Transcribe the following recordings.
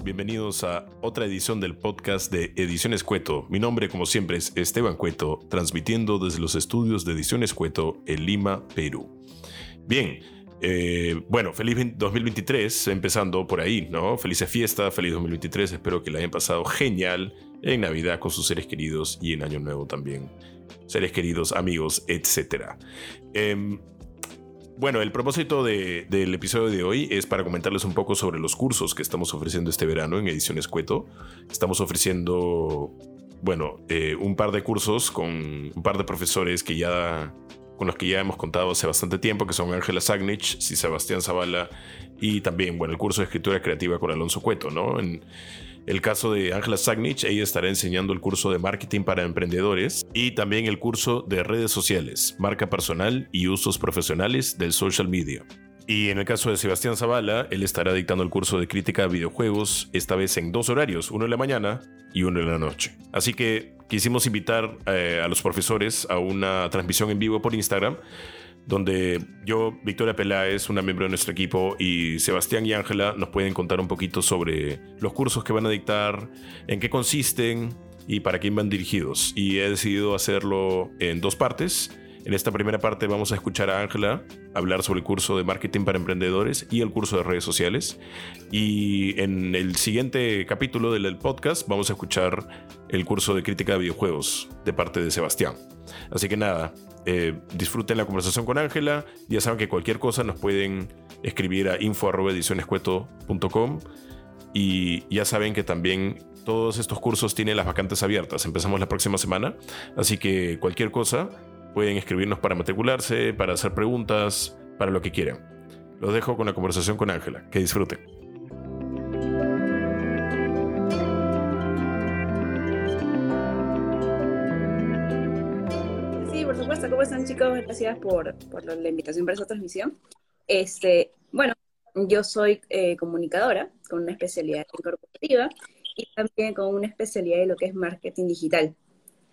bienvenidos a otra edición del podcast de Ediciones Cueto. Mi nombre, como siempre, es Esteban Cueto, transmitiendo desde los estudios de Ediciones Cueto en Lima, Perú. Bien, eh, bueno, feliz 2023, empezando por ahí, ¿no? Felices fiestas, feliz 2023, espero que la hayan pasado genial en Navidad con sus seres queridos y en Año Nuevo también. Seres queridos, amigos, etc. Bueno, el propósito del episodio de hoy es para comentarles un poco sobre los cursos que estamos ofreciendo este verano en Ediciones Cueto. Estamos ofreciendo, bueno, eh, un par de cursos con un par de profesores que ya con los que ya hemos contado hace bastante tiempo, que son Ángela Sagnich y Sebastián Zavala, y también, bueno, el curso de escritura creativa con Alonso Cueto, ¿no? El caso de Angela Sagnich, ella estará enseñando el curso de marketing para emprendedores y también el curso de redes sociales, marca personal y usos profesionales del social media. Y en el caso de Sebastián Zavala, él estará dictando el curso de crítica a videojuegos, esta vez en dos horarios, uno en la mañana y uno en la noche. Así que quisimos invitar eh, a los profesores a una transmisión en vivo por Instagram donde yo, Victoria Peláez, una miembro de nuestro equipo, y Sebastián y Ángela nos pueden contar un poquito sobre los cursos que van a dictar, en qué consisten y para quién van dirigidos. Y he decidido hacerlo en dos partes. En esta primera parte vamos a escuchar a Ángela hablar sobre el curso de marketing para emprendedores y el curso de redes sociales. Y en el siguiente capítulo del podcast vamos a escuchar el curso de crítica de videojuegos de parte de Sebastián. Así que nada, eh, disfruten la conversación con Ángela. Ya saben que cualquier cosa nos pueden escribir a info.edicionescueto.com y ya saben que también todos estos cursos tienen las vacantes abiertas. Empezamos la próxima semana, así que cualquier cosa pueden escribirnos para matricularse, para hacer preguntas, para lo que quieran. Los dejo con la conversación con Ángela. Que disfruten. ¿Cómo están chicos? Gracias por, por la invitación para esta transmisión. Este, bueno, yo soy eh, comunicadora con una especialidad en corporativa y también con una especialidad en lo que es marketing digital.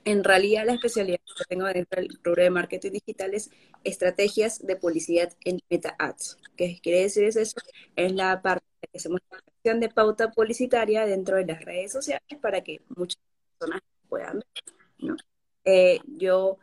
En realidad la especialidad que tengo dentro del rubro de marketing digital es estrategias de publicidad en Meta Ads. ¿Qué quiere decir eso? Es la parte que hacemos la acción de pauta publicitaria dentro de las redes sociales para que muchas personas puedan ver. ¿no? Eh, yo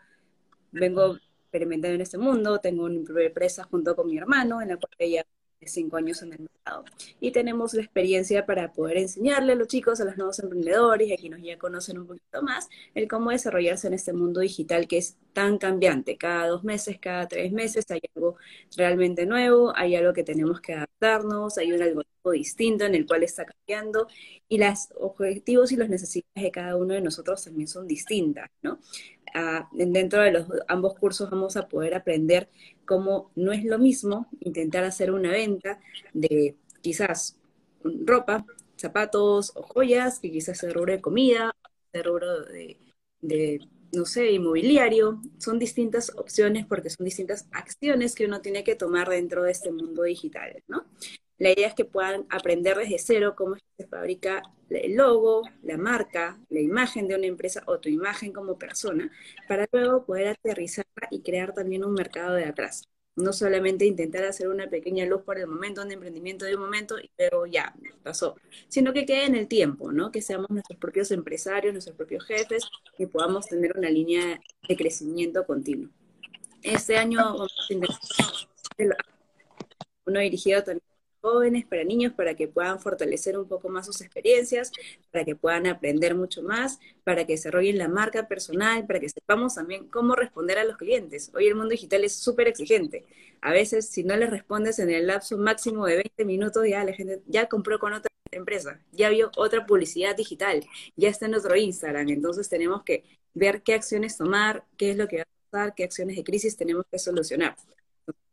vengo experimentando en este mundo, tengo una empresa junto con mi hermano, en la cual ella cinco años en el mercado. Y tenemos la experiencia para poder enseñarle a los chicos, a los nuevos emprendedores y a quienes ya conocen un poquito más, el cómo desarrollarse en este mundo digital que es tan cambiante. Cada dos meses, cada tres meses hay algo realmente nuevo, hay algo que tenemos que adaptarnos, hay un algoritmo distinto en el cual está cambiando y los objetivos y las necesidades de cada uno de nosotros también son distintas, ¿no? dentro de los ambos cursos vamos a poder aprender cómo no es lo mismo intentar hacer una venta de quizás ropa, zapatos o joyas, que quizás el rubro de comida, el rubro de, de, no sé, inmobiliario. Son distintas opciones porque son distintas acciones que uno tiene que tomar dentro de este mundo digital, ¿no? La idea es que puedan aprender desde cero cómo se fabrica el logo, la marca, la imagen de una empresa o tu imagen como persona, para luego poder aterrizarla y crear también un mercado de atrás. No solamente intentar hacer una pequeña luz por el momento, un emprendimiento de un momento y luego ya pasó, sino que quede en el tiempo, ¿no? Que seamos nuestros propios empresarios, nuestros propios jefes y podamos tener una línea de crecimiento continuo. Este año uno dirigido también jóvenes, para niños, para que puedan fortalecer un poco más sus experiencias, para que puedan aprender mucho más, para que desarrollen la marca personal, para que sepamos también cómo responder a los clientes. Hoy el mundo digital es súper exigente. A veces, si no les respondes en el lapso máximo de 20 minutos, ya la gente ya compró con otra empresa, ya vio otra publicidad digital, ya está en nuestro Instagram. Entonces tenemos que ver qué acciones tomar, qué es lo que va a pasar, qué acciones de crisis tenemos que solucionar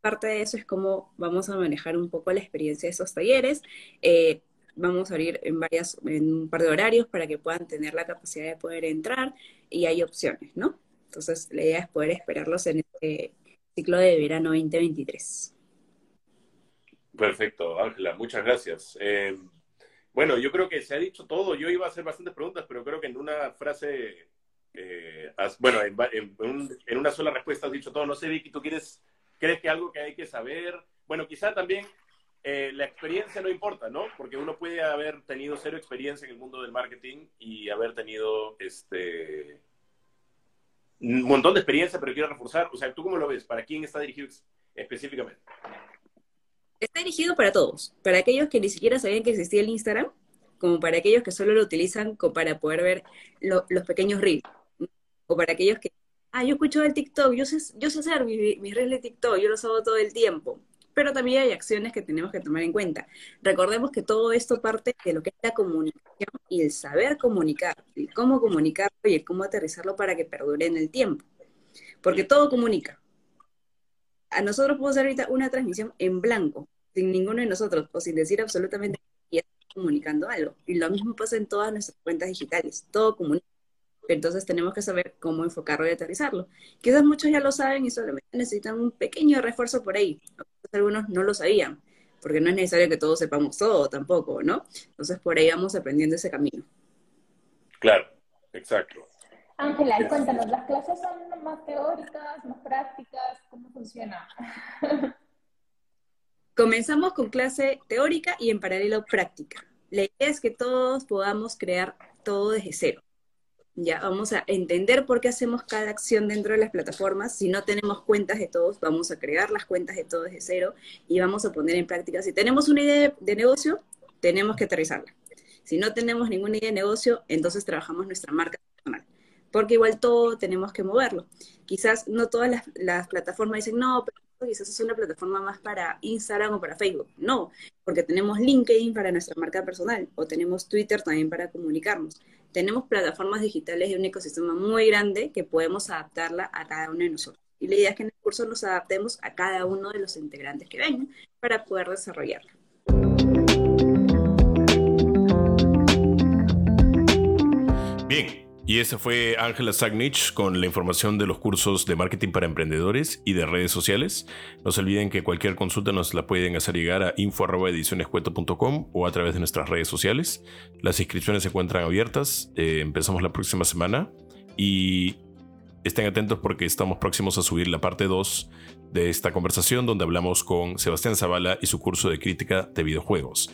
parte de eso es cómo vamos a manejar un poco la experiencia de esos talleres. Eh, vamos a abrir en varias, en un par de horarios para que puedan tener la capacidad de poder entrar y hay opciones, ¿no? Entonces, la idea es poder esperarlos en este ciclo de verano 2023. Perfecto, Ángela, muchas gracias. Eh, bueno, yo creo que se ha dicho todo. Yo iba a hacer bastantes preguntas, pero creo que en una frase, eh, bueno, en, en, una sola respuesta has dicho todo. No sé, Vicky, ¿tú quieres ¿Crees que algo que hay que saber? Bueno, quizá también eh, la experiencia no importa, ¿no? Porque uno puede haber tenido cero experiencia en el mundo del marketing y haber tenido este un montón de experiencia, pero quiero reforzar. O sea, ¿tú cómo lo ves? ¿Para quién está dirigido específicamente? Está dirigido para todos, para aquellos que ni siquiera sabían que existía el Instagram, como para aquellos que solo lo utilizan para poder ver los pequeños reels, o para aquellos que, ah, yo escucho el TikTok, yo sé, hacer mis mi reels de TikTok, yo los hago todo el tiempo, pero también hay acciones que tenemos que tomar en cuenta. Recordemos que todo esto parte de lo que es la comunicación y el saber comunicar, el cómo comunicarlo y el cómo aterrizarlo para que perdure en el tiempo. Porque todo comunica. A nosotros podemos hacer ahorita una transmisión en blanco, sin ninguno de nosotros, o sin decir absolutamente nada, y comunicando algo. Y lo mismo pasa en todas nuestras cuentas digitales, todo comunica. Entonces tenemos que saber cómo enfocarlo y aterrizarlo. Quizás muchos ya lo saben y solamente necesitan un pequeño refuerzo por ahí algunos no lo sabían, porque no es necesario que todos sepamos todo tampoco, ¿no? Entonces por ahí vamos aprendiendo ese camino. Claro, exacto. Ángela, cuéntanos, ¿las clases son más teóricas, más prácticas? ¿Cómo funciona? Comenzamos con clase teórica y en paralelo práctica. La idea es que todos podamos crear todo desde cero. Ya vamos a entender por qué hacemos cada acción dentro de las plataformas. Si no tenemos cuentas de todos, vamos a crear las cuentas de todos de cero y vamos a poner en práctica. Si tenemos una idea de negocio, tenemos que aterrizarla. Si no tenemos ninguna idea de negocio, entonces trabajamos nuestra marca personal. Porque igual todo tenemos que moverlo. Quizás no todas las, plataformas dicen, no, pero quizás es una plataforma más para Instagram o para Facebook. No, porque tenemos LinkedIn para nuestra marca personal o tenemos Twitter también para comunicarnos. Tenemos plataformas digitales de un ecosistema muy grande que podemos adaptarla a cada uno de nosotros. Y la idea es que en el curso nos adaptemos a cada uno de los integrantes que vengan para poder desarrollarla. Bien, y esa fue Ángela Sagnich con la información de los cursos de marketing para emprendedores y de redes sociales. No se olviden que cualquier consulta nos la pueden hacer llegar a info.edicionescueto.com o a través de nuestras redes sociales. Las inscripciones se encuentran abiertas. Eh, empezamos la próxima semana y estén atentos porque estamos próximos a subir la parte 2 de esta conversación donde hablamos con Sebastián Zavala y su curso de crítica de videojuegos.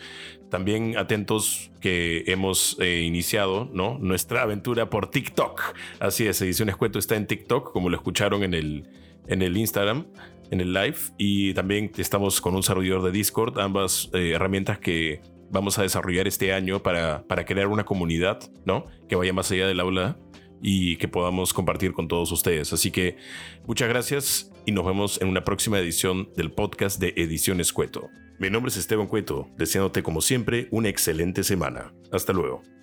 También atentos que hemos eh, iniciado ¿no? nuestra aventura por TikTok. Así es, Ediciones Cueto está en TikTok, como lo escucharon en el, en el Instagram, en el live. Y también estamos con un servidor de Discord, ambas eh, herramientas que vamos a desarrollar este año para, para crear una comunidad ¿no? que vaya más allá del aula y que podamos compartir con todos ustedes. Así que muchas gracias y nos vemos en una próxima edición del podcast de Ediciones Cueto. Mi nombre es Esteban Cueto, deseándote como siempre una excelente semana. Hasta luego.